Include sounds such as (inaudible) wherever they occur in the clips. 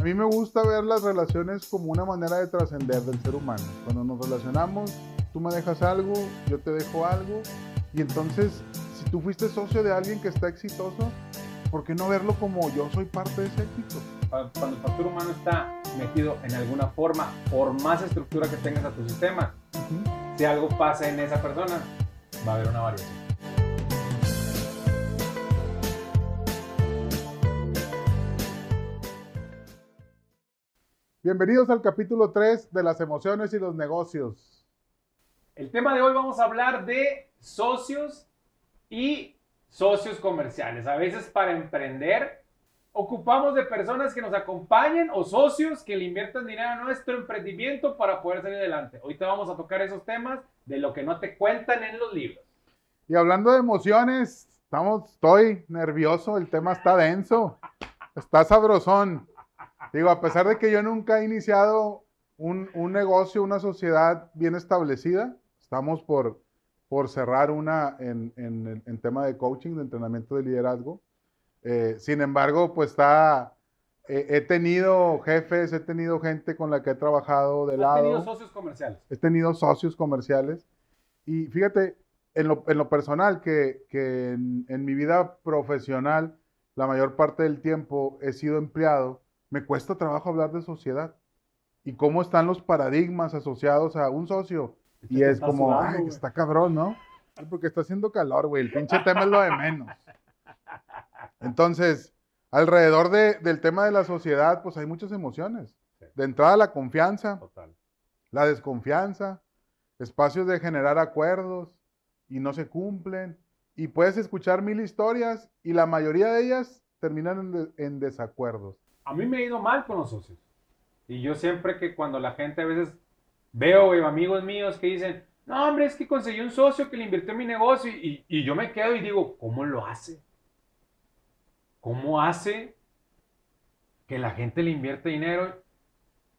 A mí me gusta ver las relaciones como una manera de trascender del ser humano. Cuando nos relacionamos, tú me dejas algo, yo te dejo algo, y entonces, si tú fuiste socio de alguien que está exitoso, ¿por qué no verlo como yo soy parte de ese éxito? Cuando el factor humano está metido en alguna forma, por más estructura que tengas a tu sistema, si algo pasa en esa persona, va a haber una variación. Bienvenidos al capítulo 3 de las emociones y los negocios. El tema de hoy vamos a hablar de socios y socios comerciales. A veces para emprender ocupamos de personas que nos acompañen o socios que le inviertan dinero a nuestro emprendimiento para poder salir adelante. Ahorita vamos a tocar esos temas de lo que no te cuentan en los libros. Y hablando de emociones, estamos, estoy nervioso, el tema está denso, está sabrosón. Digo, a pesar de que yo nunca he iniciado un, negocio, una sociedad bien establecida, estamos por, por cerrar una en, en, tema de coaching, de entrenamiento de liderazgo. Eh, sin embargo, pues está, he tenido jefes, he tenido gente con la que he trabajado de lado. He tenido socios comerciales. He tenido socios comerciales. Y fíjate, en lo, en lo personal, que, que en, en, mi vida profesional, la mayor parte del tiempo he sido empleado me cuesta trabajo hablar de sociedad y cómo están los paradigmas asociados a un socio. Y es como, ay, está cabrón, ¿no? Porque está haciendo calor, güey. El pinche tema es lo de menos. Entonces, alrededor del tema de la sociedad, pues hay muchas emociones. De entrada, la confianza, la desconfianza, espacios de generar acuerdos y no se cumplen. Y puedes escuchar mil historias y la mayoría de ellas terminan en desacuerdos a mí me ha ido mal con los socios. Y yo siempre que cuando la gente a veces veo amigos míos que dicen, no, hombre, es que conseguí un socio que le invirtió en mi negocio y, yo me quedo y digo, ¿cómo lo hace? ¿Cómo hace que la gente le invierte dinero?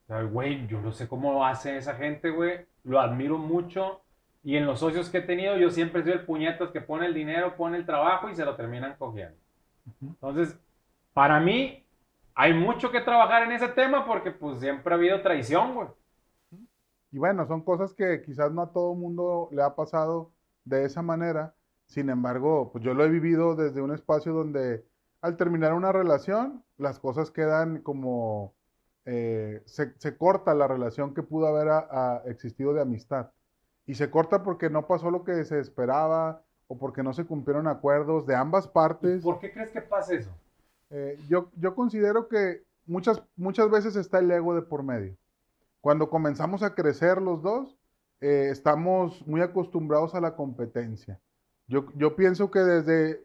Güey, yo no sé cómo lo hace esa gente, güey. Lo admiro mucho. Y en los socios que he tenido, yo siempre soy el puñetas que pone el dinero, pone el trabajo y se lo terminan cogiendo. Entonces, para mí, hay mucho que trabajar en ese tema porque pues siempre ha habido traición, güey. Y bueno, son cosas que quizás no a todo mundo le ha pasado de esa manera. Sin embargo, pues yo lo he vivido desde un espacio donde al terminar una relación, las cosas quedan como... Eh, se, corta la relación que pudo haber existido de amistad. Y se corta porque no pasó lo que se esperaba o porque no se cumplieron acuerdos de ambas partes. ¿Por qué crees que pasa eso? Eh, yo, yo considero que muchas, muchas veces está el ego de por medio. Cuando comenzamos a crecer los dos, eh, estamos muy acostumbrados a la competencia. Yo, yo pienso que desde,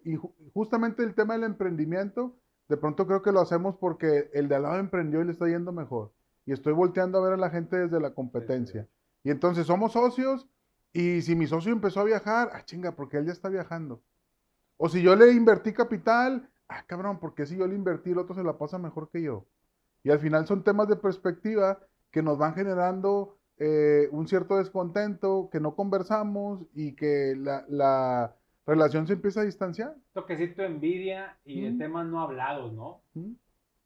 justamente el tema del emprendimiento, de pronto creo que lo hacemos porque el de al lado emprendió y le está yendo mejor. Y estoy volteando a ver a la gente desde la competencia. Y entonces somos socios y si mi socio empezó a viajar, ah, chinga, porque él ya está viajando. O si yo le invertí capital ah, cabrón, porque si yo le invertí, el otro se la pasa mejor que yo? Y al final son temas de perspectiva que nos van generando eh, un cierto descontento, que no conversamos y que la, relación se empieza a distanciar. Toquecito de envidia y de temas no hablados, ¿no?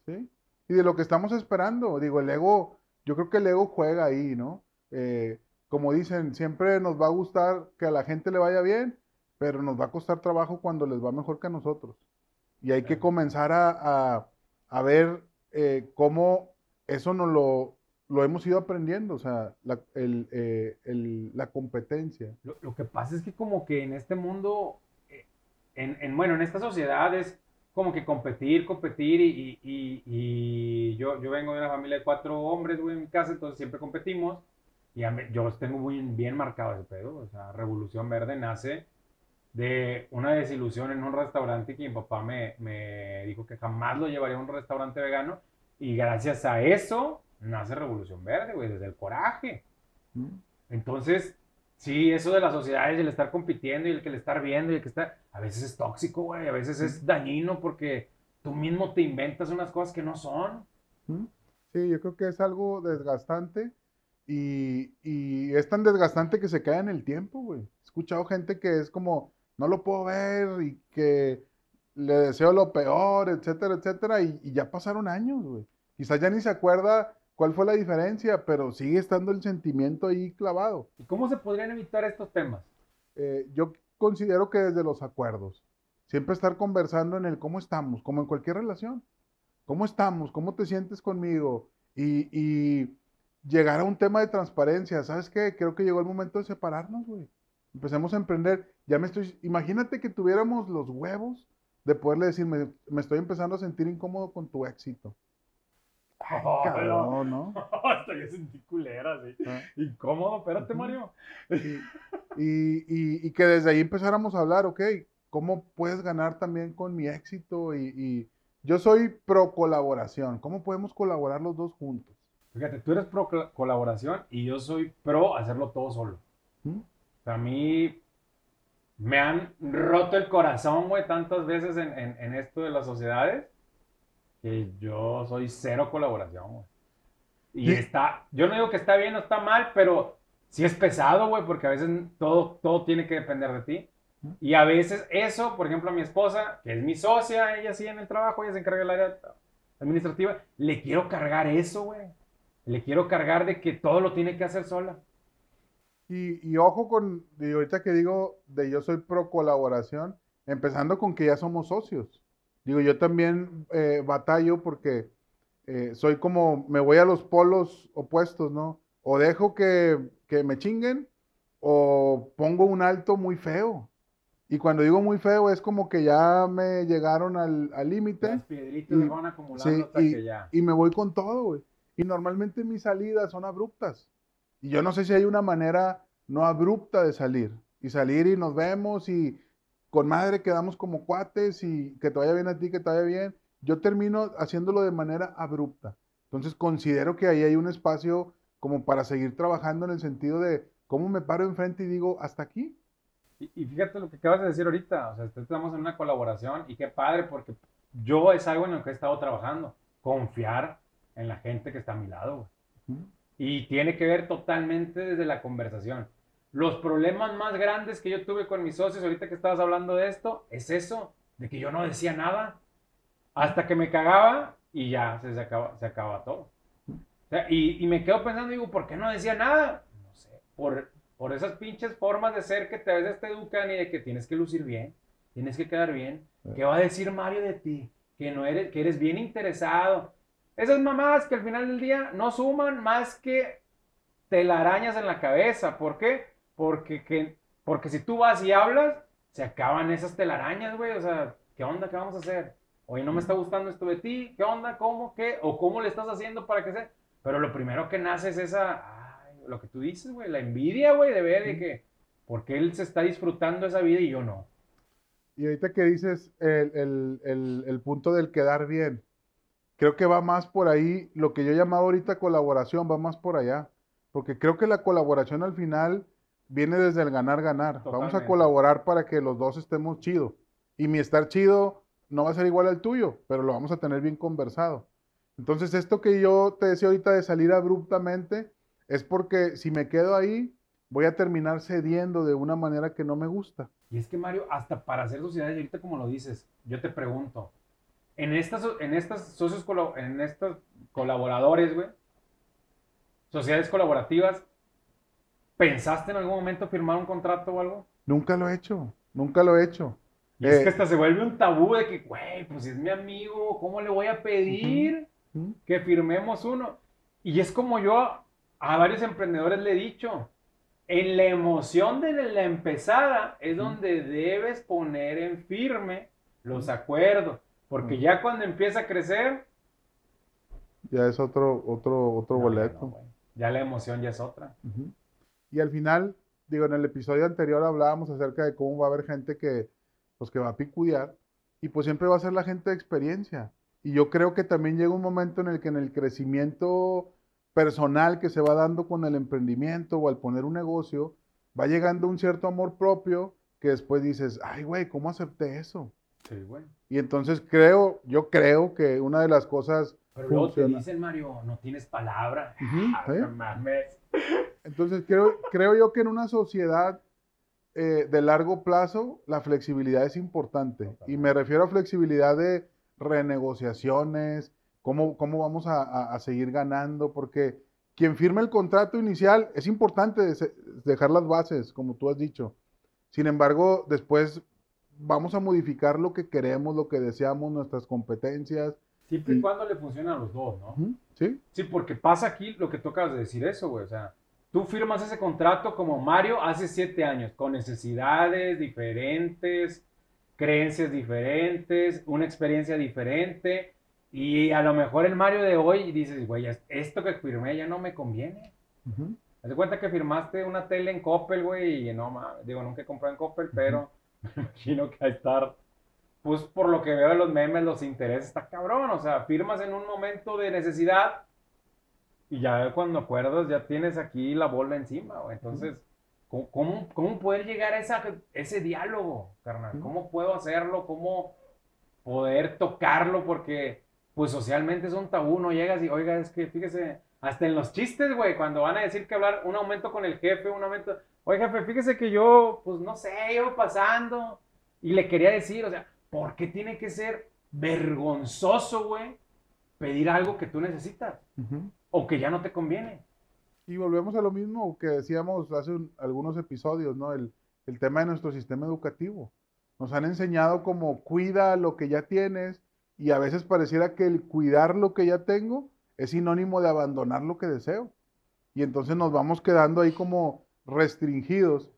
Sí. Y de lo que estamos esperando. Digo, el ego, yo creo que el ego juega ahí, ¿no? Eh, como dicen, siempre nos va a gustar que a la gente le vaya bien, pero nos va a costar trabajo cuando les va mejor que a nosotros. Y hay que comenzar a, ver eh, cómo eso no lo, lo hemos ido aprendiendo, o sea, la, eh, la competencia. Lo, que pasa es que como que en este mundo, eh, en, bueno, en esta sociedad es como que competir, competir y, y, yo, yo vengo de una familia de cuatro hombres, en mi casa, entonces siempre competimos y yo tengo muy bien marcado ese pedo, o sea, Revolución Verde nace de una desilusión en un restaurante que mi papá me, me, dijo que jamás lo llevaría a un restaurante vegano. Y gracias a eso nace Revolución Verde, güey, desde el coraje. Mm. Entonces, sí, eso de la sociedad y el estar compitiendo y el que le estar viendo y el que está, a veces es tóxico, güey, a veces es dañino porque tú mismo te inventas unas cosas que no son. Mm. Sí, yo creo que es algo desgastante y, y es tan desgastante que se cae en el tiempo, güey. He escuchado gente que es como, no lo puedo ver y que le deseo lo peor, etcétera, etcétera, y, ya pasaron años, güey. Quizás ya ni se acuerda cuál fue la diferencia, pero sigue estando el sentimiento ahí clavado. ¿Y cómo se podrían evitar estos temas? Eh, yo considero que desde los acuerdos, siempre estar conversando en el cómo estamos, como en cualquier relación. ¿Cómo estamos? ¿Cómo te sientes conmigo? Y, y llegar a un tema de transparencia. ¿Sabes qué? Creo que llegó el momento de separarnos, güey. Empecemos a emprender. Ya me estoy. Imagínate que tuviéramos los huevos de poderle decir, me, me estoy empezando a sentir incómodo con tu éxito. Ay, (laughs) Oh, cabrón, ¿no? (laughs) Hasta yo sentí culera, sí. Ah. Incómodo, espérate. Mario. Y, y- y que desde ahí empezáramos a hablar, ok, ¿cómo puedes ganar también con mi éxito? Y, y yo soy pro colaboración. ¿Cómo podemos colaborar los dos juntos? Fíjate, tú eres pro col- colaboración y yo soy pro hacerlo todo solo. ¿Mm? A mí me han roto el corazón, güey, tantas veces en, en- en esto de las sociedades que yo soy cero colaboración, güey. Y Y- está, yo no digo que está bien o está mal, pero sí es pesado, güey, porque a veces todo, todo tiene que depender de ti. Y a veces eso, por ejemplo, a mi esposa, que es mi socia, ella sí en el trabajo, ella se encarga del área administrativa, le quiero cargar eso, güey. Le quiero cargar de que todo lo tiene que hacer sola. Y, y ojo con, y ahorita que digo de yo soy pro colaboración, empezando con que ya somos socios. Digo, yo también eh, batallo porque eh, soy como, me voy a los polos opuestos, ¿no? O dejo que, que me chinguen o pongo un alto muy feo. Y cuando digo muy feo es como que ya me llegaron al límite. Las piedritas Y- van acumulando sí, hasta y- que ya. y me voy con todo, güey. Y normalmente mis salidas son abruptas. Y yo no sé si hay una manera no abrupta de salir. Y salir y nos vemos y con madre quedamos como cuates y que te vaya bien a ti, que te vaya bien. Yo termino haciéndolo de manera abrupta. Entonces considero que ahí hay un espacio como para seguir trabajando en el sentido de cómo me paro enfrente y digo, hasta aquí. Y, y fíjate lo que acabas de decir ahorita, o sea, estamos en una colaboración y qué padre porque yo es algo en lo que he estado trabajando, confiar en la gente que está a mi lado, güey. Y tiene que ver totalmente desde la conversación. Los problemas más grandes que yo tuve con mis socios, ahorita que estabas hablando de esto, es eso, de que yo no decía nada. Hasta que me cagaba y ya se, se acaba, se acaba todo. O sea, y, y me quedo pensando, digo, ¿por qué no decía nada? No sé, por, por esas pinches formas de ser que te, a veces te educan y de que tienes que lucir bien, tienes que quedar bien. ¿Qué va a decir Mario de ti? Que, no eres, que eres bien interesado. Esas mamadas que al final del día no suman más que telarañas en la cabeza. ¿Por qué? Porque, que, porque si tú vas y hablas, se acaban esas telarañas, güey. O sea, ¿qué onda? ¿Qué vamos a hacer? Oye, no me está gustando esto de ti. ¿Qué onda? ¿Cómo? ¿Qué? ¿O cómo le estás haciendo para que sea? Pero lo primero que nace es esa, ay, lo que tú dices, güey, la envidia, güey, de ver de que, porque él se está disfrutando esa vida y yo no. Y ahorita que dices el, el- el- el punto del quedar bien, creo que va más por ahí, lo que yo llamaba ahorita colaboración, va más por allá, porque creo que la colaboración al final viene desde el ganar-ganar. Vamos a colaborar para que los dos estemos chido. Y mi estar chido no va a ser igual al tuyo, pero lo vamos a tener bien conversado. Entonces, esto que yo te decía ahorita de salir abruptamente, es porque si me quedo ahí, voy a terminar cediendo de una manera que no me gusta. Y es que Mario, hasta para hacer sociedades, ahorita como lo dices, yo te pregunto, en estas, en estas socios, en estos colaboradores, güey, sociedades colaborativas, ¿pensaste en algún momento firmar un contrato o algo? Nunca lo he hecho, nunca lo he hecho. Y es Eh, que hasta se vuelve un tabú de que, güey, pues si es mi amigo, ¿cómo le voy a pedir ¿Mm? que firmemos uno? Y es como yo a varios emprendedores le he dicho, en la emoción de la empezada es donde debes poner en firme los acuerdos, porque Ujú. ya cuando empieza a crecer, Ya es otro, otro, otro no, boleto. no, ya la emoción ya es otra. Y al final, digo, en el episodio anterior hablábamos acerca de cómo va a haber gente que, pues, que va a picudear y pues siempre va a ser la gente de experiencia. Y yo creo que también llega un momento en el que en el crecimiento personal que se va dando con el emprendimiento o al poner un negocio, va llegando un cierto amor propio que después dices, ay, güey, ¿cómo acepté eso? Sí, güey. Y entonces creo, yo creo que una de las cosas Pero luego te dicen, Mario, no tienes palabra. (laughs) Ah, ¿sí? no mames. Entonces, creo, creo yo que en una sociedad eh, de largo plazo, la flexibilidad es importante. Y me refiero a flexibilidad de renegociaciones, ¿Cómo, cómo vamos a, a- a seguir ganando? Porque quien firma el contrato inicial es importante dejar las bases, como tú has dicho. Sin embargo, después vamos a modificar lo que queremos, lo que deseamos, nuestras competencias. Siempre y cuando le funcione a los dos, ¿no? ¿Sí? Sí, porque pasa aquí lo que tú acabas de decir eso, güey. O sea, tú firmas ese contrato como Mario hace siete años, con necesidades diferentes, creencias diferentes, una experiencia diferente. Y a lo mejor el Mario de hoy dices, güey, es- esto que firmé ya no me conviene. Ujú, Haz de cuenta que firmaste una tele en Coppel, güey, y no mames, digo, nunca he comprado en Coppel, pero me (laughs) imagino que a estar, pues por lo que veo de los memes, los intereses, está cabrón, o sea, firmas en un momento de necesidad y ya cuando acuerdas ya tienes aquí la bola encima, güey. Entonces, ¿cómo, cómo, cómo poder llegar a esa, ese diálogo, carnal? ¿Cómo puedo hacerlo? ¿Cómo poder tocarlo? Porque, pues socialmente es un tabú, no llegas y, oiga, es que fíjese, hasta en los chistes, güey, cuando van a decir que hablar un aumento con el jefe, un aumento, oye, jefe, fíjese que yo, pues no sé, iba pasando y le quería decir, o sea, ¿por qué tiene que ser vergonzoso, güey, pedir algo que tú necesitas o que ya no te conviene? Y volvemos a lo mismo que decíamos hace un- algunos episodios, ¿no? El, el tema de nuestro sistema educativo. Nos han enseñado como cuida lo que ya tienes y a veces pareciera que el cuidar lo que ya tengo es sinónimo de abandonar lo que deseo. Y entonces nos vamos quedando ahí como restringidos.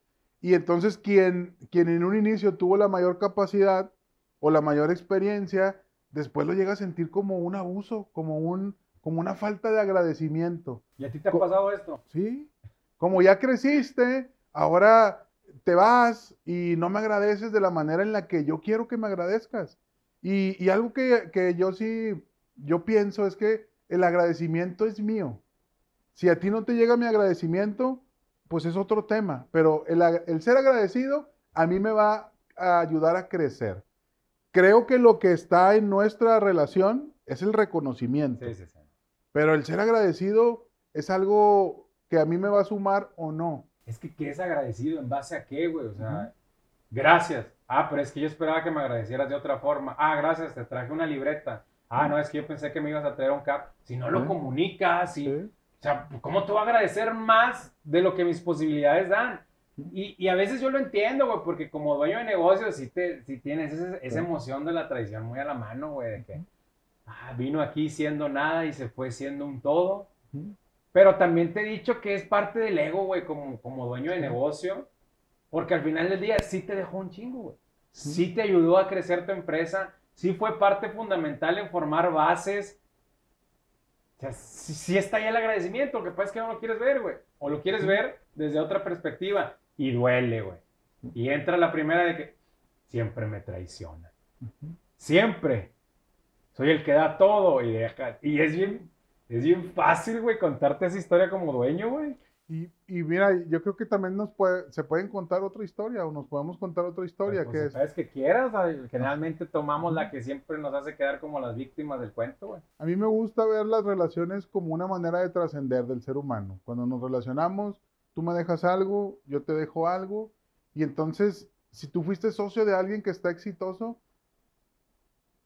Y entonces quien, quien en un inicio tuvo la mayor capacidad o la mayor experiencia, después lo llega a sentir como un abuso, como, un, como una falta de agradecimiento. ¿Y a ti te ha Co- pasado esto? Sí, como ya creciste, ahora te vas y no me agradeces de la manera en la que yo quiero que me agradezcas. Y, y algo que, que yo sí, yo pienso es que el agradecimiento es mío. Si a ti no te llega mi agradecimiento, pues es otro tema, pero el, ser agradecido a mí me va a ayudar a crecer. Creo que lo que está en nuestra relación es el reconocimiento. Sí, sí, sí. Pero el ser agradecido es algo que a mí me va a sumar o no. Es que, ¿qué es agradecido? ¿En base a qué, güey? O sea, gracias. Ah, pero es que yo esperaba que me agradecieras de otra forma. Ah, gracias, te traje una libreta. Ah, no, es que yo pensé que me ibas a traer un cap. Si no lo comunicas, si, sea, ¿cómo te voy a agradecer más de lo que mis posibilidades dan? Y, y a veces yo lo entiendo, güey, porque como dueño de negocios, sí, te, sí tienes esa Sí. emoción de la tradición muy a la mano, güey, de que ah, vino aquí siendo nada y se fue siendo un todo. Pero también te he dicho que es parte del ego, güey, como, como dueño de negocio. Porque al final del día sí te dejó un chingo, güey. Sí te ayudó a crecer tu empresa. Sí fue parte fundamental en formar bases. O sea, sí, sí está ahí el agradecimiento. Lo que pasa es que no lo quieres ver, güey. O lo quieres ver desde otra perspectiva. Y duele, güey. Y entra la primera de que siempre me traiciona. Siempre. Soy el que da todo y deja. Y es bien, es bien fácil, güey, contarte esa historia como dueño, güey. Y, y mira, yo creo que también nos puede, se pueden contar otra historia o nos podemos contar otra historia Pues, que pues, es, sabes que quieras, generalmente tomamos la que siempre nos hace quedar como las víctimas del cuento, güey. a mí me gusta ver las relaciones como una manera de trascender del ser humano. Cuando nos relacionamos, tú me dejas algo, yo te dejo algo y entonces si tú fuiste socio de alguien que está exitoso,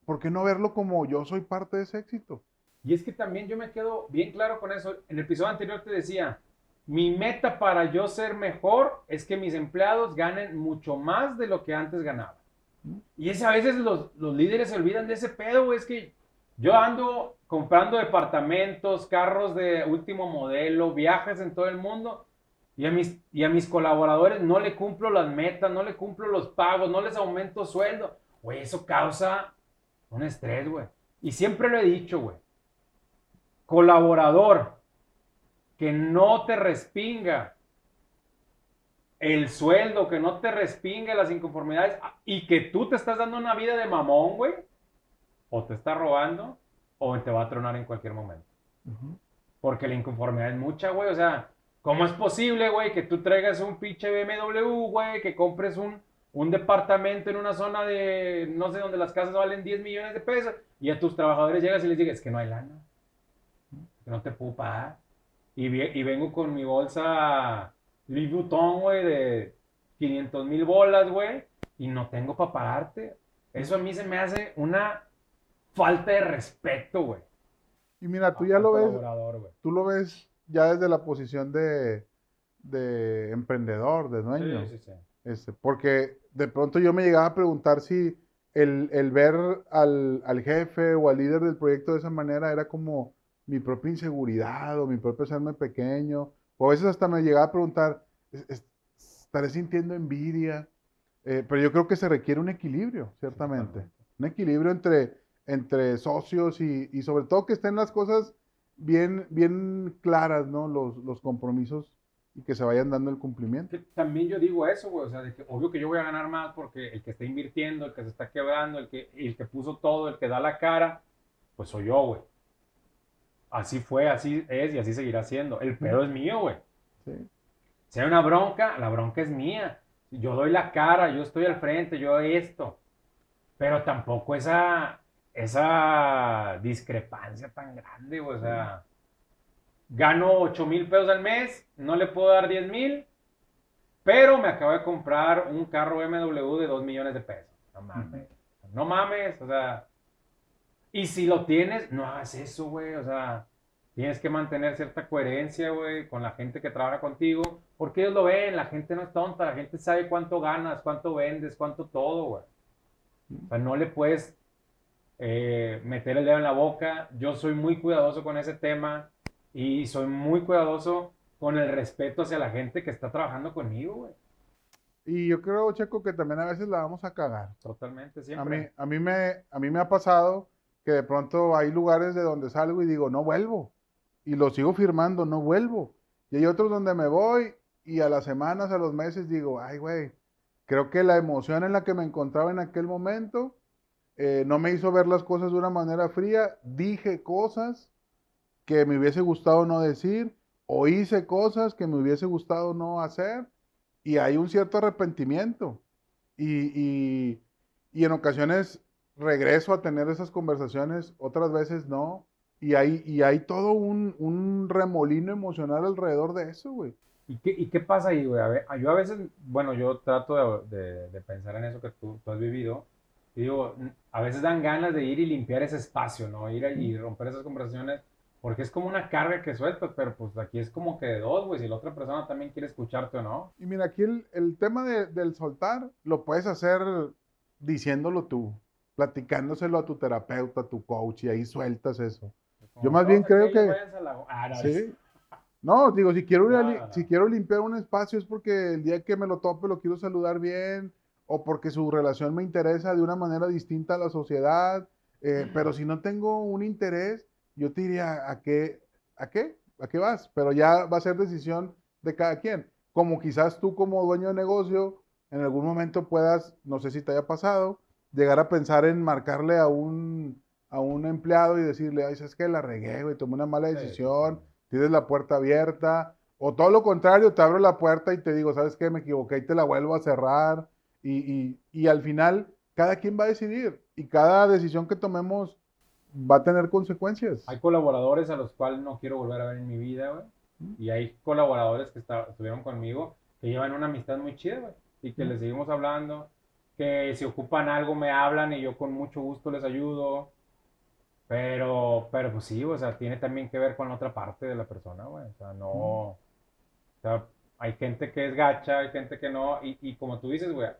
¿por qué no verlo como yo soy parte de ese éxito? Y es que también yo me quedo bien claro con eso. En el episodio anterior te decía, mi meta para yo ser mejor es que mis empleados ganen mucho más de lo que antes ganaban. Y es a veces los, los líderes se olvidan de ese pedo, güey. Es que yo ando comprando departamentos, carros de último modelo, viajes en todo el mundo. Y a, mis, y a mis colaboradores no le cumplo las metas, no le cumplo los pagos, no les aumento sueldo. Güey, eso causa un estrés, güey. Y siempre lo he dicho, güey. Colaborador que no te respinga el sueldo, que no te respinga las inconformidades y que tú te estás dando una vida de mamón, güey, o te está robando o te va a tronar en cualquier momento. Porque la inconformidad es mucha, güey. O sea, ¿cómo es posible, güey, que tú traigas un pinche BMW, güey, que compres un, un departamento en una zona de, no sé, donde las casas valen 10 millones de pesos y a tus trabajadores llegas y les digas, es que no hay lana, que no te puedo pagar. Y, y vengo con mi bolsa Louis Vuitton, güey, de 500 mil bolas, güey, y no tengo para pagarte. Eso a mí se me hace una falta de respeto, güey. Y mira, tú ya lo ves, tú lo ves ya desde la posición de, de emprendedor, de dueño. Sí, sí, sí. Este, porque de pronto yo me llegaba a preguntar si el, el ver al, al jefe o al líder del proyecto de esa manera era como mi propia inseguridad o mi propio hacerme pequeño. O a veces hasta me llegaba a preguntar, "¿Es- es- ¿estaré sintiendo envidia? Eh, pero yo creo que se requiere un equilibrio, ciertamente. Un equilibrio entre, entre socios y, y sobre todo que estén las cosas bien, bien claras, ¿no? Los, los compromisos y que se vayan dando el cumplimiento. Que también yo digo eso, güey, o sea, de que obvio que yo voy a ganar más porque el que está invirtiendo, el que se está quebrando, el que, el que puso todo, el que da la cara, pues soy yo, güey. Así fue, así es y así seguirá siendo. El pedo es mío, güey. ¿sí? Si hay una bronca, la bronca es mía. Yo doy la cara, yo estoy al frente, yo esto. Pero tampoco esa, esa discrepancia tan grande, güey, o sea, gano 8 mil pesos al mes, no le puedo dar 10 mil, pero me acabo de comprar un carro BMW de 2 millones de pesos. No mames, no mames, o sea, y si lo tienes, no hagas eso, güey, o sea, tienes que mantener cierta coherencia, güey, con la gente que trabaja contigo, porque ellos lo ven, la gente no es tonta, la gente sabe cuánto ganas, cuánto vendes, cuánto todo, güey. O sea, no le puedes eh, meter el dedo en la boca. Yo soy muy cuidadoso con ese tema y soy muy cuidadoso con el respeto hacia la gente que está trabajando conmigo, güey. Y yo creo, Checo, que también a veces la vamos a cagar. Totalmente, A mí, siempre. a mí me, a mí me ha pasado que de pronto hay lugares de donde salgo y digo, no vuelvo. Y lo sigo firmando, no vuelvo. Y hay otros donde me voy y a las semanas, a los meses digo, ay, güey, creo que la emoción en la que me encontraba en aquel momento eh, no me hizo ver las cosas de una manera fría. Dije cosas que me hubiese gustado no decir o hice cosas que me hubiese gustado no hacer y hay un cierto arrepentimiento. Y, y- y en ocasiones regreso a tener esas conversaciones, otras veces no. Y hay, y hay todo un, un remolino emocional alrededor de eso, güey. ¿Y qué, y qué pasa ahí, güey? Yo a veces, bueno, yo trato de, de- de pensar en eso que tú, tú has vivido. Y digo, a veces dan ganas de ir y limpiar ese espacio, ¿no? Ir y romper esas conversaciones, porque es como una carga que sueltas, pero pues aquí es como que de dos, güey, si la otra persona también quiere escucharte o no. Y mira, aquí el, el tema de- del soltar lo puedes hacer diciéndolo tú, platicándoselo a tu terapeuta, a tu coach, y ahí sueltas eso. Como, Yo más bien "Todos creo que- la- Ah, no, Sí. No, digo, si quiero, ir a No, li- no, no. si quiero limpiar un espacio es porque el día que me lo tope lo quiero saludar bien o porque su relación me interesa de una manera distinta a la sociedad. eh, pero si no tengo un interés, yo te diría, ¿a qué, ¿a qué? ¿A qué vas? Pero ya va a ser decisión de cada quien. Como quizás tú como dueño de negocio en algún momento puedas, no sé si te haya pasado, llegar a pensar en marcarle a un, a un empleado y decirle, ay, es que la regué, güey, tomé una mala decisión sí. tienes la puerta abierta, o todo lo contrario, te abro la puerta y te digo, ¿sabes qué? Me equivoqué y te la vuelvo a cerrar. Y, y- y al final, cada quien va a decidir y cada decisión que tomemos va a tener consecuencias. Hay colaboradores a los cuales no quiero volver a ver en mi vida, güey. Y hay colaboradores que está- estuvieron conmigo que llevan una amistad muy chida, güey. Y que les seguimos hablando. Que si ocupan algo me hablan y yo con mucho gusto les ayudo. Pero, pero pues sí, o sea, tiene también que ver con la otra parte de la persona, güey. O sea, no. O sea, hay gente que es gacha, hay gente que no. Y, y como tú dices, güey.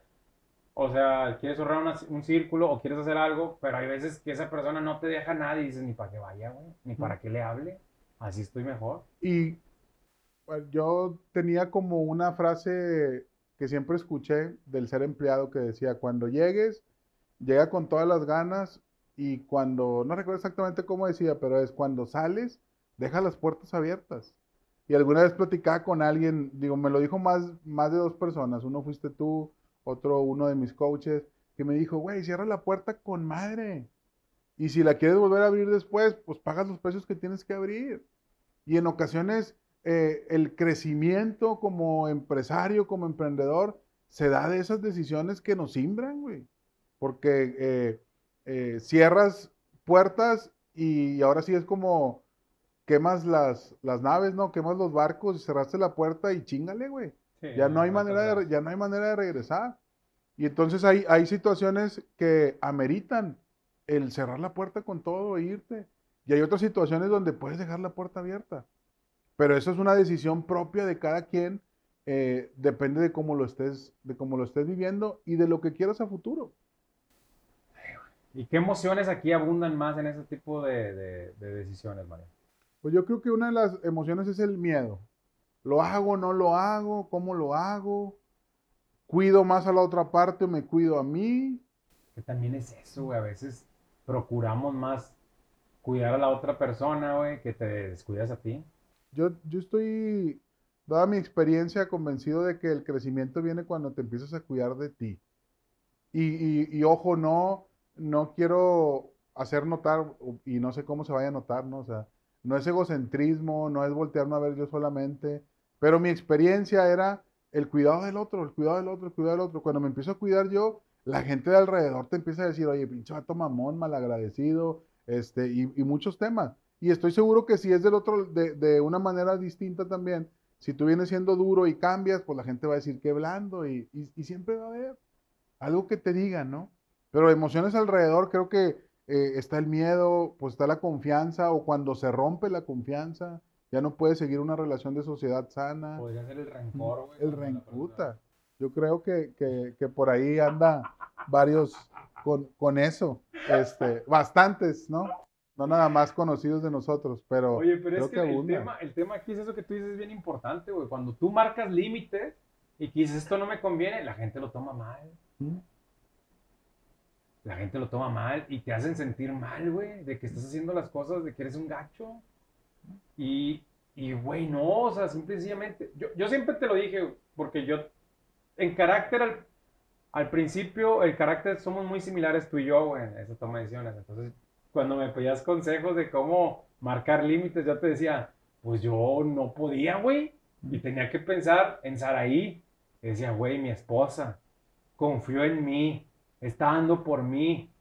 O sea, quieres cerrar una- un círculo o quieres hacer algo, pero hay veces que esa persona no te deja nada y dices, ni para que vaya, güey, ni para que le hable. Así estoy mejor. Y yo tenía como una frase que siempre escuché del ser empleado que decía, cuando llegues, llega con todas las ganas y cuando, no recuerdo exactamente cómo decía, pero es cuando sales, deja las puertas abiertas. Y alguna vez platicaba con alguien, digo, me lo dijo más, más de dos personas, uno fuiste tú, otro uno de mis coaches, que me dijo, güey, cierra la puerta con madre. Y si la quieres volver a abrir después, pues pagas los precios que tienes que abrir. Y en ocasiones eh, el crecimiento como empresario, como emprendedor, se da de esas decisiones que nos simbran, güey. Porque eh, eh, cierras puertas y ahora sí es como quemas las, las naves, ¿no? Quemas los barcos y cerraste la puerta y chingale, güey. Sí, Ya no hay manera de, ya no hay manera de regresar. Y entonces hay, hay situaciones que ameritan el cerrar la puerta con todo e irte. Y hay otras situaciones donde puedes dejar la puerta abierta. Pero eso es una decisión propia de cada quien. eh, depende de cómo lo estés, de cómo lo estés viviendo y de lo que quieras a futuro. ¿Y qué emociones aquí abundan más en ese tipo de, de- de decisiones, Mario? Pues yo creo que una de las emociones es el miedo. ¿Lo hago, no lo hago? ¿Cómo lo hago? ¿Cuido más a la otra parte o me cuido a mí? Que también es eso, güey. A veces procuramos más cuidar a la otra persona, güey, que te descuidas a ti. Yo, yo estoy, dada mi experiencia, convencido de que el crecimiento viene cuando te empiezas a cuidar de ti. Y, y- ojo, no, no quiero hacer notar, y no sé cómo se vaya a notar, ¿no? O sea, no es egocentrismo, no es voltearme a ver yo solamente, pero mi experiencia era el cuidado del otro, el cuidado del otro, el cuidado del otro. Cuando me empiezo a cuidar yo, la gente de alrededor te empieza a decir, oye, pinche vato mamón, malagradecido, este, y, y muchos temas. Y estoy seguro que si es del otro, de, de una manera distinta también, si tú vienes siendo duro y cambias, pues la gente va a decir que blando y, y- y siempre va a haber algo que te digan, ¿no? Pero emociones alrededor, creo que eh, está el miedo, pues está la confianza, o cuando se rompe la confianza, ya no puedes seguir una relación de sociedad sana. Podría ser el rencor, güey. El rencuta. Yo creo que, que- que por ahí anda varios con, con eso, este, bastantes, ¿no? No nada más conocidos de nosotros, pero Oye, pero creo es que, el, abundan. tema, el tema aquí es eso que tú dices es bien importante, güey. Cuando tú marcas límites y que dices esto no me conviene, la gente lo toma mal. ¿Mm? La gente lo toma mal y te hacen sentir mal, güey, de que estás haciendo las cosas, de que eres un gacho. Y, y güey, no, o sea, simple y sencillamente. Yo, yo siempre te lo dije, porque yo, en carácter, al, al principio, el carácter somos muy similares tú y yo, güey, en esa toma de decisiones. Entonces, cuando me pedías consejos de cómo marcar límites, yo te decía, pues yo no podía, güey. Y tenía que pensar en Saraí. Y decía, güey, mi esposa confió en mí, está dando por mí.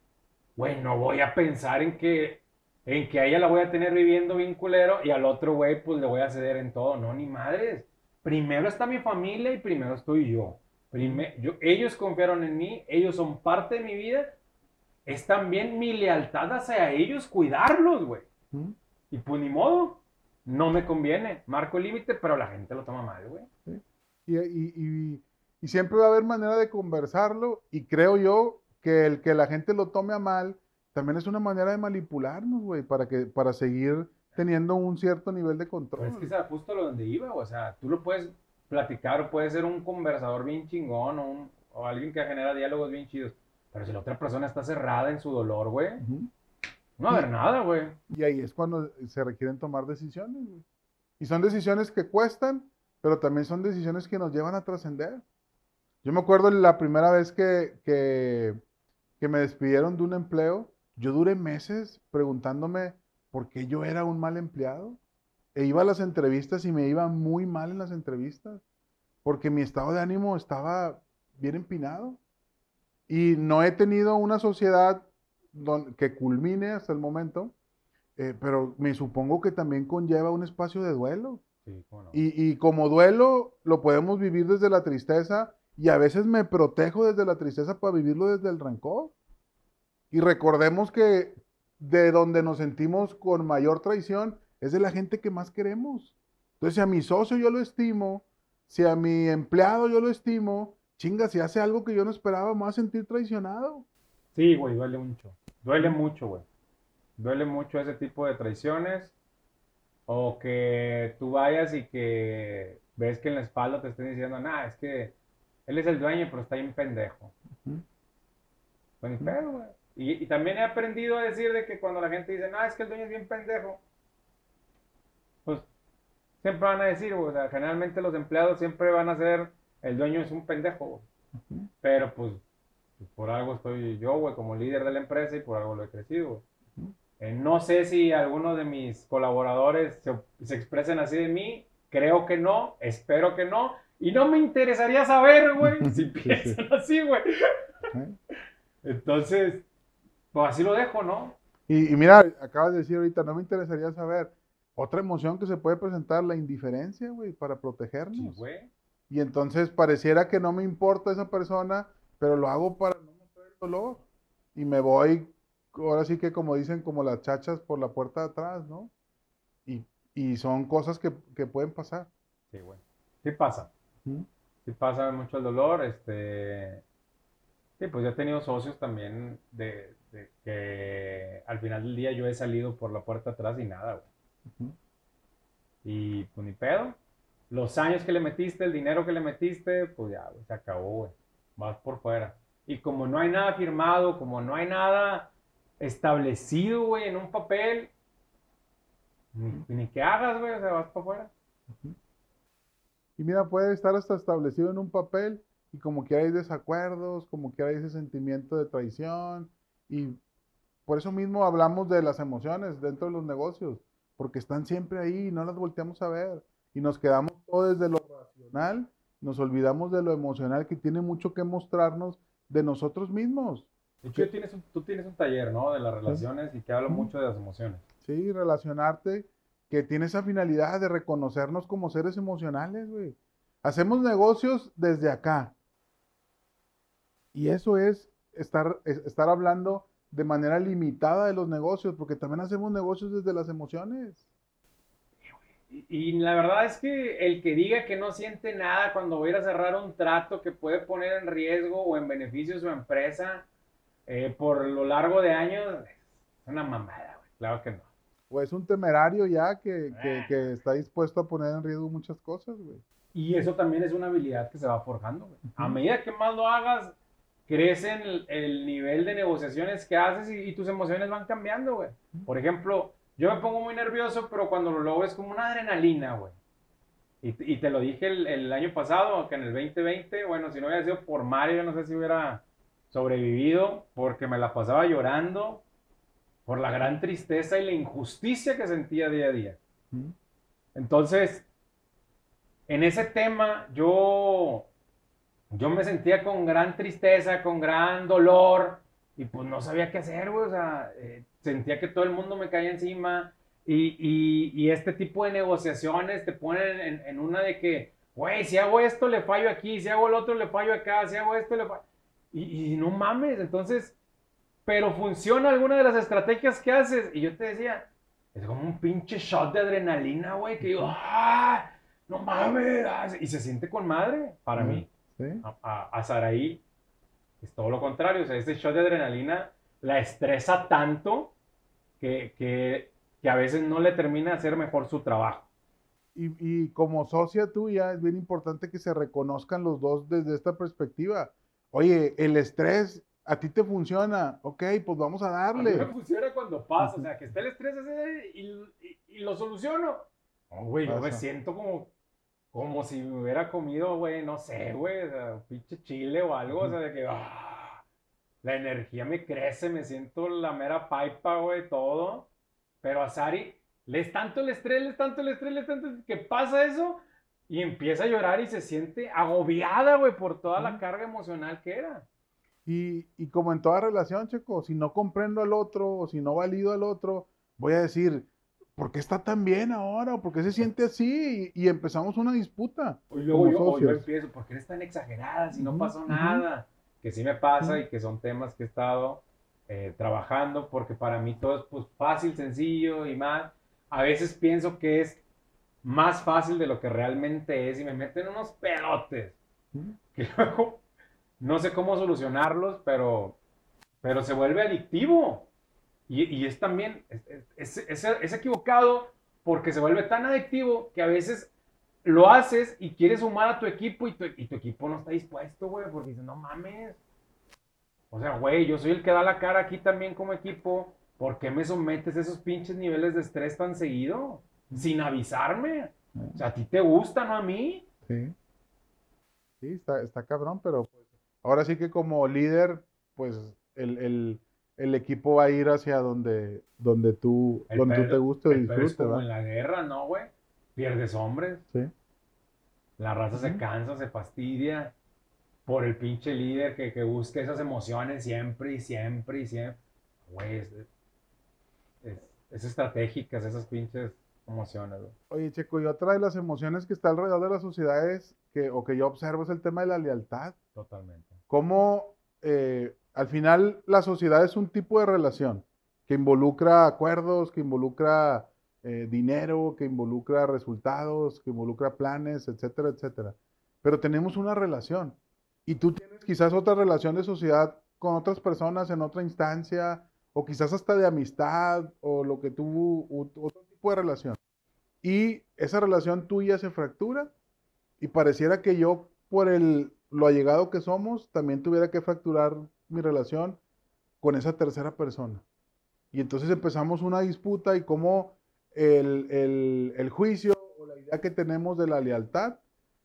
Güey, no voy a pensar en que, en que a ella la voy a tener viviendo bien culero y al otro güey, pues le voy a ceder en todo. No, ni madres. Primero está mi familia y primero estoy yo. Prime- yo ellos confiaron en mí, ellos son parte de mi vida. Es también mi lealtad hacia ellos cuidarlos, güey. ¿Mm? Y pues ni modo, no me conviene. Marco el límite, pero la gente lo toma mal, güey. Y, y- y- y siempre va a haber manera de conversarlo y creo yo que el que la gente lo tome a mal también es una manera de manipularnos, güey, para que para seguir teniendo un cierto nivel de control. Pero es que es justo lo donde iba, o sea, tú lo puedes platicar o puedes ser un conversador bien chingón o, un- o alguien que genera diálogos bien chidos. Pero si la otra persona está cerrada en su dolor, güey, no va a haber nada, güey. Y ahí es cuando se requieren tomar decisiones, güey. Y son decisiones que cuestan, pero también son decisiones que nos llevan a trascender. Yo me acuerdo la primera vez que, que, que me despidieron de un empleo, yo duré meses preguntándome por qué yo era un mal empleado. E iba a las entrevistas y me iba muy mal en las entrevistas, porque mi estado de ánimo estaba bien empinado. Y no he tenido una sociedad don- que culmine hasta el momento, eh, pero me supongo que también conlleva un espacio de duelo. Sí. Y, y como duelo lo podemos vivir desde la tristeza y a veces me protejo desde la tristeza para vivirlo desde el rencor. Y recordemos que de donde nos sentimos con mayor traición es de la gente que más queremos. Entonces, si a mi socio yo lo estimo, si a mi empleado yo lo estimo, chinga, si hace algo que yo no esperaba, me voy a sentir traicionado. Sí, güey, duele mucho. Duele mucho, güey. Duele mucho ese tipo de traiciones. O que tú vayas y que ves que en la espalda te estén diciendo, nah, es que él es el dueño, pero está bien pendejo. Ujú. Pues ni pedo, güey. Y, y también he aprendido a decir de que cuando la gente dice, nah, es que el dueño es bien pendejo, pues siempre van a decir, güey, o sea, generalmente los empleados siempre van a ser, el dueño es un pendejo, güey. Pero pues, por algo estoy yo, güey, como líder de la empresa y por algo lo he crecido, güey. Eh, no sé si algunos de mis colaboradores se, se expresen así de mí, creo que no, espero que no, y no me interesaría saber, güey, (laughs) si Sí, sí. piensan así, güey. Entonces, pues así lo dejo, ¿no? Y, y mira, acabas de decir ahorita, no me interesaría saber otra emoción que se puede presentar, la indiferencia, güey, para Sí, protegernos. güey. Y entonces pareciera que no me importa esa persona, pero lo hago para no mostrar el dolor. Y me voy ahora sí que como dicen, como las chachas por la puerta de atrás, ¿no? Y, y son cosas que, que pueden pasar. Sí, güey. Sí pasa. Sí pasa mucho el dolor. Este. Sí, pues yo he tenido socios también de, de que al final del día yo he salido por la puerta atrás y nada, güey. Y pues ni pedo. Los años que le metiste, el dinero que le metiste, pues ya, se acabó, güey. Vas por fuera. Y como no hay nada firmado, como no hay nada establecido, güey, en un papel, ni, ni que hagas, güey, o sea, vas por fuera. Y mira, puede estar hasta establecido en un papel y como que hay desacuerdos, como que hay ese sentimiento de traición y por eso mismo hablamos de las emociones dentro de los negocios, porque están siempre ahí y no las volteamos a ver y nos quedamos desde lo racional, nos olvidamos de lo emocional que tiene mucho que mostrarnos de nosotros mismos. De hecho, tienes un, tú tienes un taller, ¿no? De las relaciones y que habla mucho de las emociones. Sí, relacionarte, que tiene esa finalidad de reconocernos como seres emocionales, güey. Hacemos negocios desde acá. Y eso es estar, estar hablando de manera limitada de los negocios, porque también hacemos negocios desde las emociones. Y, la verdad es que el que diga que no siente nada cuando va a ir a cerrar un trato que puede poner en riesgo o en beneficio su empresa eh, por lo largo de años, es una mamada, güey. Claro que no. O es un temerario ya que, que, que, está dispuesto a poner en riesgo muchas cosas, güey. Y eso también es una habilidad que se va forjando, güey. A medida que más lo hagas, crece el, el nivel de negociaciones que haces y, y tus emociones van cambiando, güey. Por ejemplo, yo me pongo muy nervioso, pero cuando lo logro es como una adrenalina, güey. Y, y, te lo dije el, el, año pasado, que en el 2020, bueno, si no hubiera sido por Mario, yo no sé si hubiera sobrevivido, porque me la pasaba llorando por la gran tristeza y la injusticia que sentía día a día. Entonces, en ese tema, yo, yo me sentía con gran tristeza, con gran dolor, y pues no sabía qué hacer, güey. O sea, eh, sentía que todo el mundo me caía encima. Y, y, y este tipo de negociaciones te ponen en, en una de que, güey, si hago esto le fallo aquí, si hago el otro le fallo acá, si hago esto le fallo. Y, y no mames, entonces, pero funciona alguna de las estrategias que haces. Y yo te decía, es como un pinche shot de adrenalina, güey, que digo, ¡ah! No mames. Ah, y se siente con madre para mí. ¿Sí? A, a, a Saraí es todo lo contrario. O sea, este shot de adrenalina la estresa tanto que, que, que a veces no le termina de hacer mejor su trabajo. Y, y, como socia tuya, es bien importante que se reconozcan los dos desde esta perspectiva. Oye, el estrés a ti te funciona, ok, pues vamos a darle. A mí me funciona cuando pasa, o sea, que esté el estrés y, y, y lo soluciono. Oh, güey, yo me siento como, como si me hubiera comido, güey, no sé, güey, o sea, pinche chile o algo, o sea, de que, ah, la energía me crece, me siento la mera pipa, güey, todo. Pero a Sari, le es tanto el estrés, le es tanto el estrés, le es tanto, que pasa eso y empieza a llorar y se siente agobiada, güey, por toda la carga emocional que era. Y, y, como en toda relación, Checo, si no comprendo al otro o si no valido al otro, voy a decir, ¿por qué está tan bien ahora? ¿Por qué se siente así? Y, y empezamos una disputa. Y luego yo, yo, empiezo, ¿por qué eres tan exagerada si no pasó uh -huh. nada? Que sí me pasa y que son temas que he estado eh, trabajando, porque para mí todo es pues, fácil, sencillo y más. A veces pienso que es más fácil de lo que realmente es y me meten unos pelotes. Que luego no sé cómo solucionarlos, pero, pero se vuelve adictivo. Y, y es también, es, es, es, equivocado porque se vuelve tan adictivo que a veces lo haces y quieres sumar a tu equipo y tu, y tu equipo no está dispuesto, güey, porque dice, no mames. O sea, güey, yo soy el que da la cara aquí también como equipo. ¿Por qué me sometes a esos pinches niveles de estrés tan seguido? Sin avisarme. O sea, a ti te gusta, no a mí. Sí. Sí, está, está cabrón, pero pues, ahora sí que como líder, pues el, el, el, equipo va a ir hacia donde, donde tú, el donde tú te guste o disfrutes. como ¿verdad? en la guerra, ¿no, güey? Pierdes hombres. Sí. La raza uh -huh. se cansa, se fastidia por el pinche líder que, que busca esas emociones siempre y siempre y siempre. Güey, es, es, es estratégicas esas pinches emociones. Güey. Oye, Checo, y otra de las emociones que está alrededor de la sociedad es que, o que yo observo es el tema de la lealtad. Totalmente. Cómo eh, al final la sociedad es un tipo de relación. que involucra acuerdos, que involucra eh, dinero, que involucra resultados, que involucra planes, etcétera, etcétera. Pero tenemos una relación y tú tienes quizás otra relación de sociedad con otras personas en otra instancia o quizás hasta de amistad o lo que tú, otro tipo de relación. Y esa relación tuya se fractura y pareciera que yo, por el, lo allegado que somos, también tuviera que fracturar mi relación con esa tercera persona. Y entonces empezamos una disputa y cómo el, juicio o la idea que tenemos de la lealtad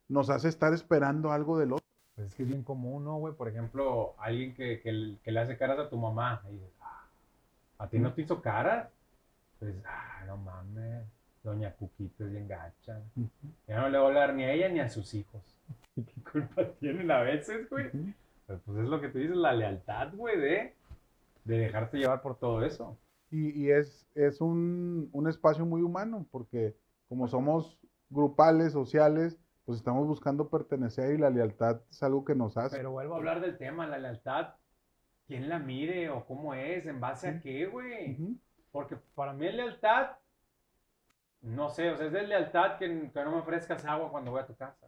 nos hace estar esperando algo del otro. Pues es que es bien común, ¿no, güey? Por ejemplo, alguien que, que, le hace caras a tu mamá y dices, ah, ¿a ti no te hizo caras? Pues, ah, no mames, doña Cuquita es bien gacha. Ya no le voy a hablar ni a ella ni a sus hijos. (laughs) ¿Qué culpa tienen a veces, güey? Pues, pues es lo que tú dices, la lealtad, güey, de, de dejarte llevar por todo eso. Y, es, es un, un, espacio muy humano, porque como somos grupales, sociales, pues estamos buscando pertenecer y la lealtad es algo que nos hace. Pero vuelvo a hablar del tema, la lealtad, ¿quién la mire o cómo es? ¿En base a qué, güey? Porque para mí es lealtad, no sé, o sea, es de lealtad que, que no me ofrezcas agua cuando voy a tu casa.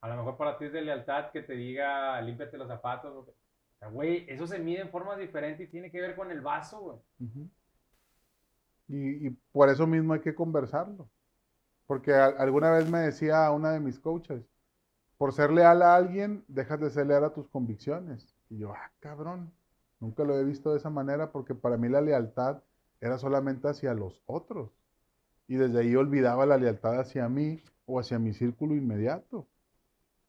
A lo mejor para ti es de lealtad que te diga, límpiate los zapatos. O sea, güey, eso se mide en formas diferentes y tiene que ver con el vaso, güey. Y, por eso mismo hay que conversarlo. Porque alguna vez me decía una de mis coaches, por ser leal a alguien, dejas de ser leal a tus convicciones. Y yo, ah, cabrón, nunca lo he visto de esa manera porque para mí la lealtad era solamente hacia los otros. Y desde ahí olvidaba la lealtad hacia mí o hacia mi círculo inmediato.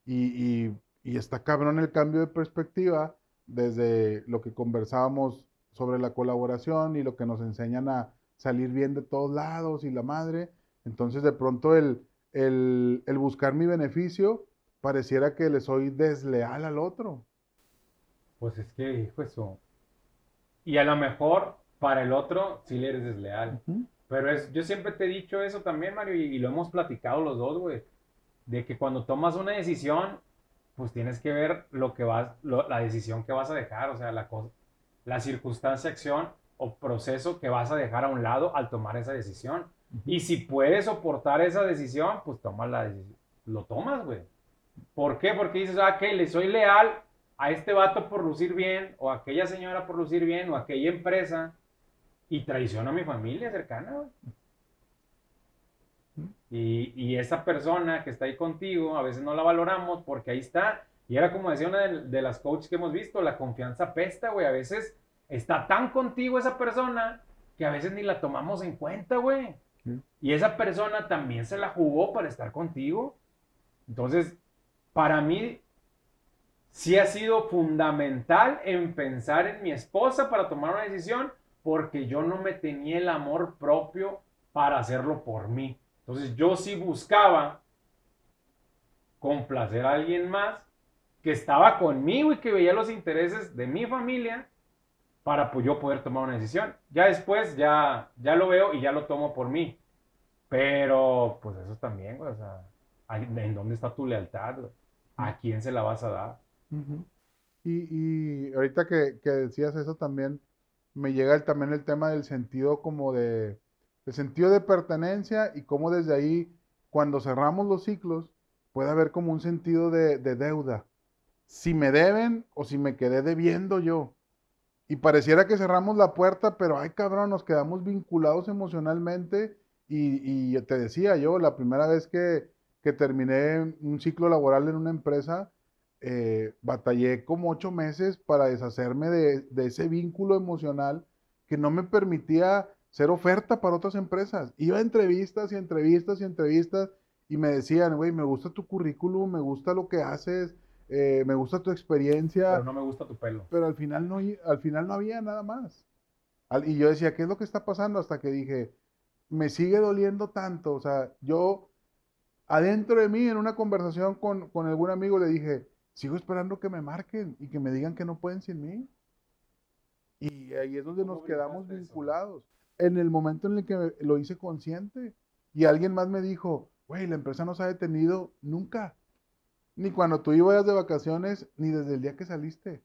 Y, y, y está cabrón el cambio de perspectiva desde lo que conversábamos sobre la colaboración y lo que nos enseñan a, salir bien de todos lados y la madre. Entonces de pronto el, el, buscar mi beneficio pareciera que le soy desleal al otro. Pues es que, hijo eso. Y a lo mejor para el otro sí le eres desleal. Pero es, yo siempre te he dicho eso también, Mario, y, lo hemos platicado los dos, güey. De que cuando tomas una decisión, pues tienes que ver lo que vas, la decisión que vas a dejar, o sea, la cosa, la circunstancia, acción o proceso que vas a dejar a un lado al tomar esa decisión. Y si puedes soportar esa decisión, pues toma la. Lo tomas, güey. ¿Por qué? Porque dices, ah, que le soy leal a este vato por lucir bien, o a aquella señora por lucir bien, o a aquella empresa, y traiciono a mi familia cercana, güey. Y, y, esa persona que está ahí contigo, a veces no la valoramos porque ahí está. Y era como decía una de, de las coaches que hemos visto, la confianza pesta, güey. A veces está tan contigo esa persona que a veces ni la tomamos en cuenta, güey. Y esa persona también se la jugó para estar contigo. Entonces, para mí, sí ha sido fundamental en pensar en mi esposa para tomar una decisión, porque yo no me tenía el amor propio para hacerlo por mí. Entonces, yo sí buscaba complacer a alguien más que estaba conmigo y que veía los intereses de mi familia para pues, yo poder tomar una decisión. Ya después, ya, ya lo veo y ya lo tomo por mí. Pero, pues eso también, güey, o sea, ¿en dónde está tu lealtad? ¿A quién se la vas a dar? y, y, ahorita que, que, decías eso también, me llega también el tema del sentido como de, el sentido de pertenencia y cómo desde ahí, cuando cerramos los ciclos, puede haber como un sentido de, de deuda. Si me deben o si me quedé debiendo yo. Y pareciera que cerramos la puerta, pero ay cabrón, nos quedamos vinculados emocionalmente. Y, te decía yo, la primera vez que, que, terminé un ciclo laboral en una empresa, eh, batallé como ocho meses para deshacerme de, de, ese vínculo emocional que no me permitía ser oferta para otras empresas. Iba a entrevistas y entrevistas y entrevistas y me decían, güey, me gusta tu currículum, me gusta lo que haces, eh, me gusta tu experiencia. Pero no me gusta tu pelo. Pero al final no, al final no había nada más. y yo decía, ¿qué es lo que está pasando? Hasta que dije, me sigue doliendo tanto. O sea, yo adentro de mí, en una conversación con, con algún amigo, le dije, sigo esperando que me marquen y que me digan que no pueden sin mí. Y ahí es donde nos quedamos vinculados. En el momento en el que lo hice consciente y alguien más me dijo, güey, la empresa no se ha detenido nunca. Ni cuando tú ibas de vacaciones, ni desde el día que saliste.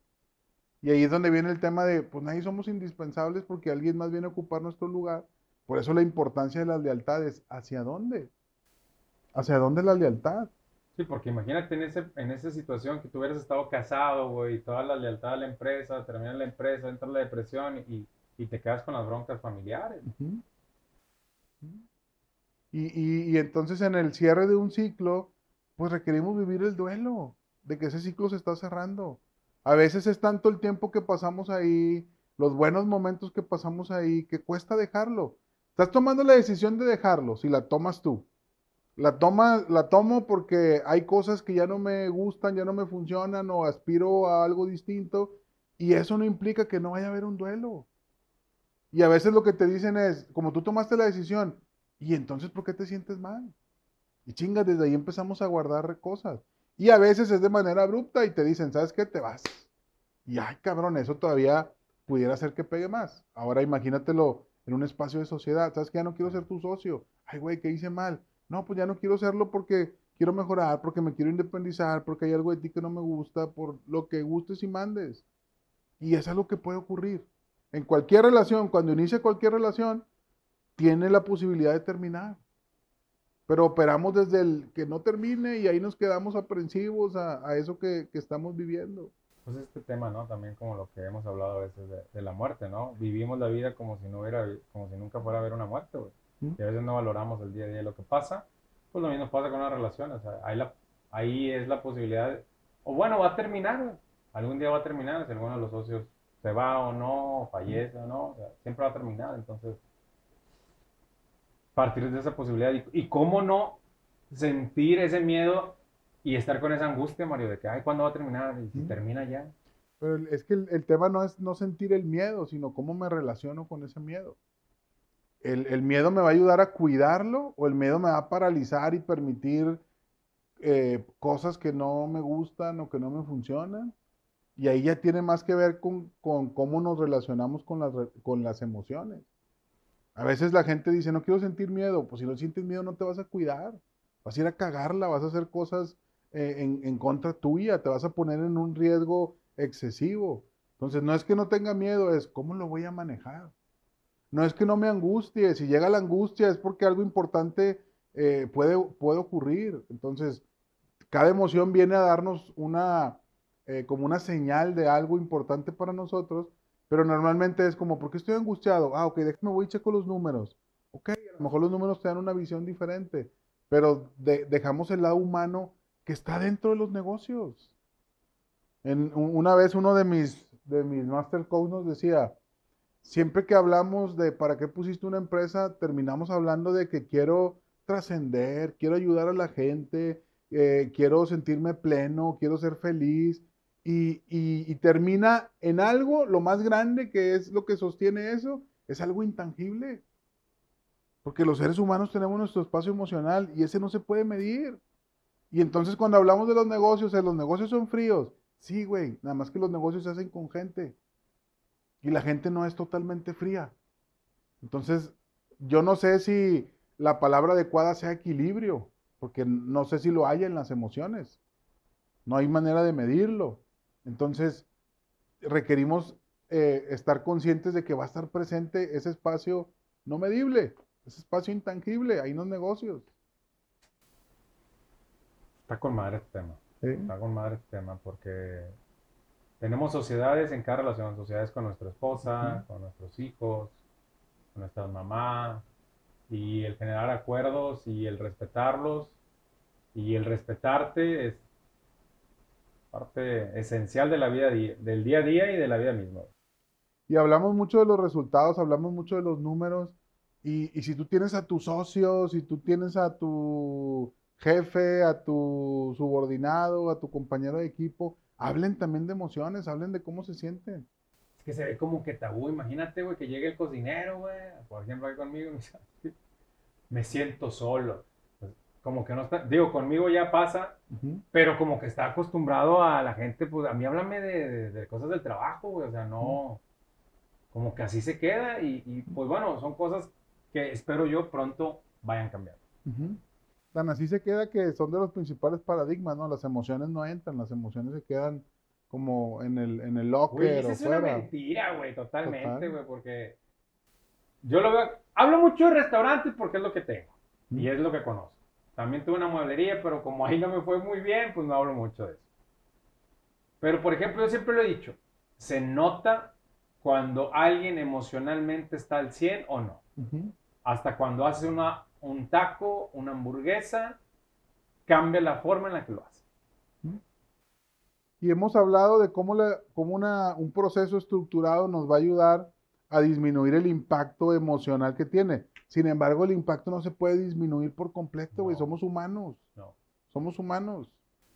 Y ahí es donde viene el tema de, pues nadie somos indispensables porque alguien más viene a ocupar nuestro lugar. Por eso la importancia de las lealtades. ¿Hacia dónde? ¿Hacia dónde la lealtad? Sí, porque imagínate en, ese, en esa situación que tú hubieras estado casado, güey, y toda la lealtad a la empresa, termina la empresa, entra la depresión y, y te quedas con las broncas familiares. y, y, entonces en el cierre de un ciclo, pues requerimos vivir el duelo de que ese ciclo se está cerrando. A veces es tanto el tiempo que pasamos ahí, los buenos momentos que pasamos ahí, que cuesta dejarlo. Estás tomando la decisión de dejarlo, si la tomas tú. La, toma, la tomo porque hay cosas que ya no me gustan, ya no me funcionan o aspiro a algo distinto y eso no implica que no vaya a haber un duelo. Y a veces lo que te dicen es, como tú tomaste la decisión, ¿y entonces por qué te sientes mal? Y chinga, desde ahí empezamos a guardar cosas. Y a veces es de manera abrupta y te dicen, ¿sabes qué? Te vas. Y ay, cabrón, eso todavía pudiera hacer que pegue más. Ahora imagínatelo en un espacio de sociedad. ¿Sabes qué? Ya no quiero ser tu socio. Ay, güey, ¿qué hice mal? No, pues ya no quiero serlo porque quiero mejorar, porque me quiero independizar, porque hay algo de ti que no me gusta, por lo que gustes y mandes. Y es algo que puede ocurrir. En cualquier relación, cuando inicia cualquier relación, tiene la posibilidad de terminar. Pero operamos desde el que no termine y ahí nos quedamos aprensivos a, eso que, estamos viviendo. Pues este tema, ¿no? También como lo que hemos hablado a veces de, la muerte, ¿no? Vivimos la vida como si no hubiera, como si nunca fuera a haber una muerte, güey. Y a veces no valoramos el día a día lo que pasa. Pues lo mismo pasa con las relaciones. O sea, ahí, la, ahí es la posibilidad, o bueno, va a terminar, Algún día va a terminar si alguno de los socios se va o no, fallece o no, siempre va a terminar. Entonces, partir de esa posibilidad y, cómo no sentir ese miedo y estar con esa angustia, Mario, de que, ay, ¿cuándo va a terminar? Y si termina ya. Pero es que el, tema no es no sentir el miedo, sino cómo me relaciono con ese miedo. El, el, miedo me va a ayudar a cuidarlo o el miedo me va a paralizar y permitir eh, cosas que no me gustan o que no me funcionan. Y ahí ya tiene más que ver con, cómo nos relacionamos con las, con las emociones. A veces la gente dice, no quiero sentir miedo. Pues si no sientes miedo no te vas a cuidar. Vas a ir a cagarla, vas a hacer cosas eh, en, en, contra tuya, te vas a poner en un riesgo excesivo. Entonces no es que no tenga miedo, es cómo lo voy a manejar. No es que no me angustie, si llega la angustia es porque algo importante eh, puede, puede ocurrir. Entonces, cada emoción viene a darnos una, eh, como una señal de algo importante para nosotros, pero normalmente es como, ¿por qué estoy angustiado? Ah, ok, déjame voy y checo los números. Ok, a lo mejor los números te dan una visión diferente, pero dejamos el lado humano que está dentro de los negocios. En, una vez uno de mis, de mis master coach nos decía, siempre que hablamos de para qué pusiste una empresa, terminamos hablando de que quiero trascender, quiero ayudar a la gente, eh, quiero sentirme pleno, quiero ser feliz, y, termina en algo, lo más grande que es lo que sostiene eso, es algo intangible. Porque los seres humanos tenemos nuestro espacio emocional y ese no se puede medir. Y entonces cuando hablamos de los negocios, los negocios son fríos. Sí, güey, nada más que los negocios se hacen con gente. Y la gente no es totalmente fría. Entonces, yo no sé si la palabra adecuada sea equilibrio, porque no sé si lo hay en las emociones. No hay manera de medirlo. Entonces, requerimos eh, estar conscientes de que va a estar presente ese espacio no medible, ese espacio intangible, ahí en los negocios. Está con madre este tema. Está con madre este tema porque tenemos sociedades en cada relación, sociedades con nuestra esposa, con nuestros hijos, con nuestras mamás, y el generar acuerdos y el respetarlos y el respetarte es parte esencial de la vida, del día a día y de la vida misma. Y hablamos mucho de los resultados, hablamos mucho de los números, y, si tú tienes a tus socios, si tú tienes a tu jefe, a tu subordinado, a tu compañero de equipo, hablen también de emociones, hablen de cómo se sienten. Es que se ve como que tabú, imagínate, güey, que llegue el cocinero, güey, por ejemplo, ahí conmigo, (laughs) me siento solo como que no está, digo, conmigo ya pasa, pero como que está acostumbrado a la gente, pues a mí háblame de, cosas del trabajo, güey, o sea, no, como que así se queda y, pues bueno, son cosas que espero yo pronto vayan cambiando. Tan así se queda que son de los principales paradigmas, ¿no? Las emociones no entran, las emociones se quedan como en el, en el Güey, locker esa o es una fuera. mentira, güey, totalmente, Total. güey, porque yo lo veo, hablo mucho de restaurantes porque es lo que tengo y es lo que conozco. También tuve una mueblería, pero como ahí no me fue muy bien, pues no hablo mucho de eso. Pero, por ejemplo, yo siempre lo he dicho, se nota cuando alguien emocionalmente está al 100 o no. Hasta cuando hace una, un taco, una hamburguesa, cambia la forma en la que lo hace. Y hemos hablado de cómo, la- cómo una- un proceso estructurado nos va a ayudar a disminuir el impacto emocional que tiene. Sin embargo, el impacto no se puede disminuir por completo, güey. No. Somos humanos. No. Somos humanos.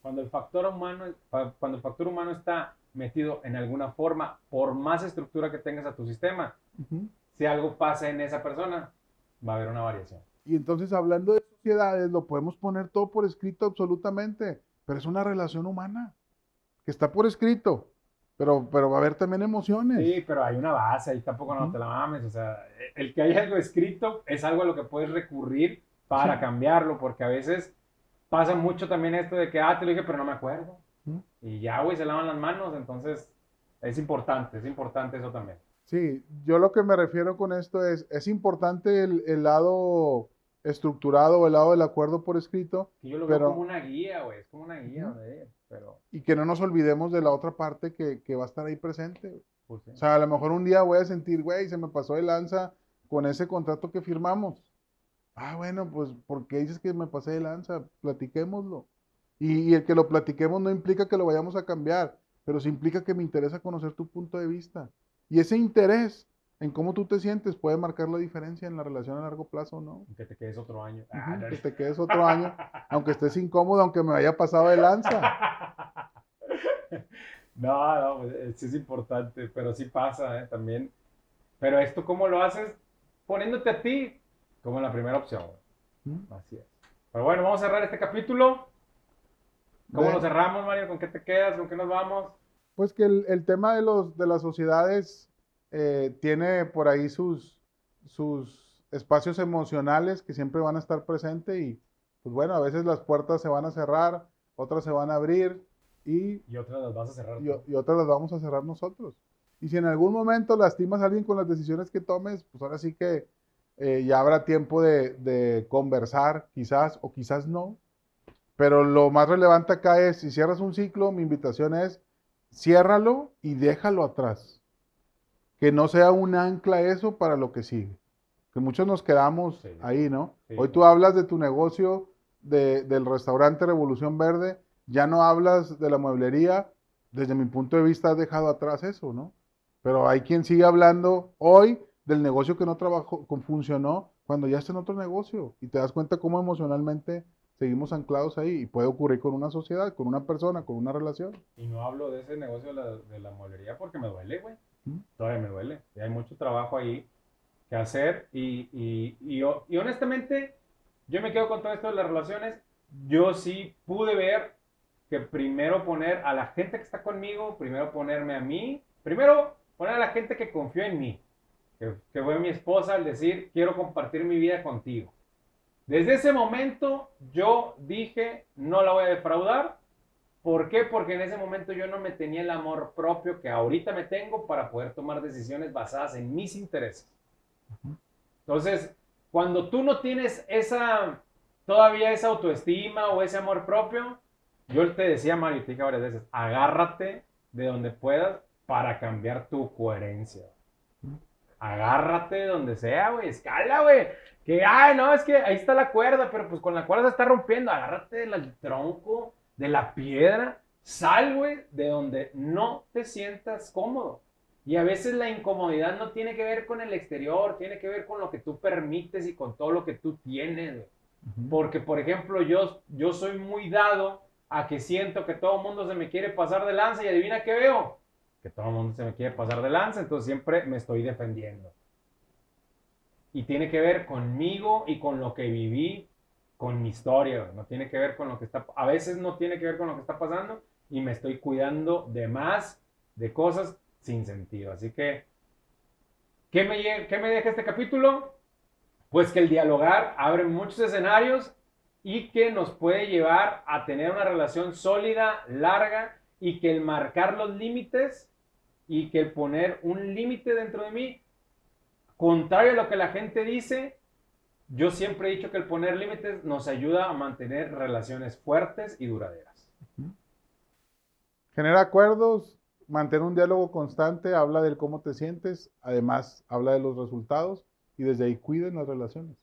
Cuando el factor humano, cuando el factor humano está metido en alguna forma, por más estructura que tengas a tu sistema, si algo pasa en esa persona, va a haber una variación. Y entonces, hablando de sociedades, lo podemos poner todo por escrito absolutamente, pero es una relación humana que está por escrito, pero, pero va a haber también emociones. Sí, pero hay una base, ahí tampoco no Ujú. te la mames. O sea, el que haya algo escrito es algo a lo que puedes recurrir para Sí. cambiarlo, porque a veces pasa mucho también esto de que, ah, te lo dije, pero no me acuerdo. Ujú. Y ya, güey, se lavan las manos, entonces es importante, es importante eso también. Sí, yo lo que me refiero con esto es, es importante el, el lado estructurado o el lado del acuerdo por escrito Y yo lo Pero- veo como una guía, güey, es como una guía, Ujú. de pero, y que no nos olvidemos de la otra parte que, que va a estar ahí presente. pues, sí. O sea, a lo mejor un día voy a sentir, güey, se me pasó de lanza con ese contrato que firmamos. Ah, bueno, pues, ¿por qué dices que me pasé de lanza? Platiquémoslo. Y, y el que lo platiquemos no implica que lo vayamos a cambiar, pero sí implica que me interesa conocer tu punto de vista. Y ese interés en cómo tú te sientes puede marcar la diferencia en la relación a largo plazo o no. que te quedes otro año. Ah, que te quedes otro año, aunque estés incómodo, aunque me haya pasado de lanza. (laughs) No, no, pues, eh, sí es importante, pero sí pasa ¿eh? también. Pero esto, ¿cómo lo haces? Poniéndote a ti como la primera opción. ¿Mm? Así es. Pero bueno, vamos a cerrar este capítulo. ¿Cómo Ve- lo cerramos, Mario? ¿Con qué te quedas? ¿Con qué nos vamos? Pues que el, el tema de, los, de las sociedades eh, tiene por ahí sus, sus espacios emocionales que siempre van a estar presentes y pues bueno, a veces las puertas se van a cerrar, otras se van a abrir y, Y otras las vas a cerrar. y, otras las vamos a cerrar nosotros. Y si en algún momento lastimas a alguien con las decisiones que tomes, pues ahora sí que eh, ya habrá tiempo de, de conversar, quizás o quizás no. Pero lo más relevante acá es, si cierras un ciclo, mi invitación es, ciérralo y déjalo atrás. Que no sea un ancla eso para lo que sigue. Que muchos nos quedamos Sí. ahí, ¿no? Sí. Hoy tú hablas de tu negocio, de- del restaurante Revolución Verde, ya no hablas de la mueblería. Desde mi punto de vista has dejado atrás eso, ¿no? Pero hay quien sigue hablando hoy del negocio que no trabajó, con- funcionó, cuando ya está en otro negocio. Y te das cuenta cómo emocionalmente seguimos anclados ahí. Y puede ocurrir con una sociedad, con una persona, con una relación. Y no hablo de ese negocio de la, de la mueblería porque me duele, güey. Todavía me duele. Y hay mucho trabajo ahí que hacer. Y, y, y, y honestamente, yo me quedo con todo esto de las relaciones. Yo sí pude ver que primero poner a la gente que está conmigo, primero ponerme a mí, primero poner a la gente que confió en mí, que fue mi esposa al decir, quiero compartir mi vida contigo. Desde ese momento yo dije, no la voy a defraudar, ¿Por qué? Porque en ese momento yo no me tenía el amor propio que ahorita me tengo para poder tomar decisiones basadas en mis intereses. Entonces, cuando tú no tienes esa, todavía esa autoestima o ese amor propio, yo te decía, Mario, te dije varias veces, agárrate de donde puedas para cambiar tu coherencia. Agárrate de donde sea, güey, escala, güey. Que, ay, no, es que ahí está la cuerda, pero pues con la cuerda se está rompiendo. Agárrate del tronco, de la piedra. Sal, güey, de donde no te sientas cómodo. Y a veces la incomodidad no tiene que ver con el exterior, tiene que ver con lo que tú permites y con todo lo que tú tienes. güey. Porque, por ejemplo, yo, yo soy muy dado a que siento que todo el mundo se me quiere pasar de lanza y adivina qué veo. Que todo el mundo se me quiere pasar de lanza, entonces siempre me estoy defendiendo. Y tiene que ver conmigo y con lo que viví, con mi historia. No tiene que ver con lo que está, a veces no tiene que ver con lo que está pasando y me estoy cuidando de más, de cosas sin sentido. Así que, ¿qué me, qué me deja este capítulo? Pues que el dialogar abre muchos escenarios y que nos puede llevar a tener una relación sólida, larga y que el marcar los límites y que el poner un límite dentro de mí, contrario a lo que la gente dice, yo siempre he dicho que el poner límites nos ayuda a mantener relaciones fuertes y duraderas. Genera acuerdos, mantener un diálogo constante, habla del cómo te sientes, además habla de los resultados y desde ahí cuiden las relaciones.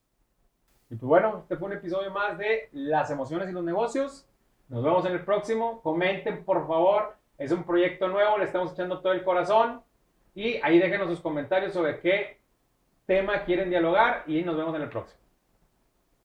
Y pues bueno, este fue un episodio más de Las emociones y los negocios. Nos vemos en el próximo. Comenten, por favor. Es un proyecto nuevo, le estamos echando todo el corazón. Y ahí déjenos sus comentarios sobre qué tema quieren dialogar y nos vemos en el próximo.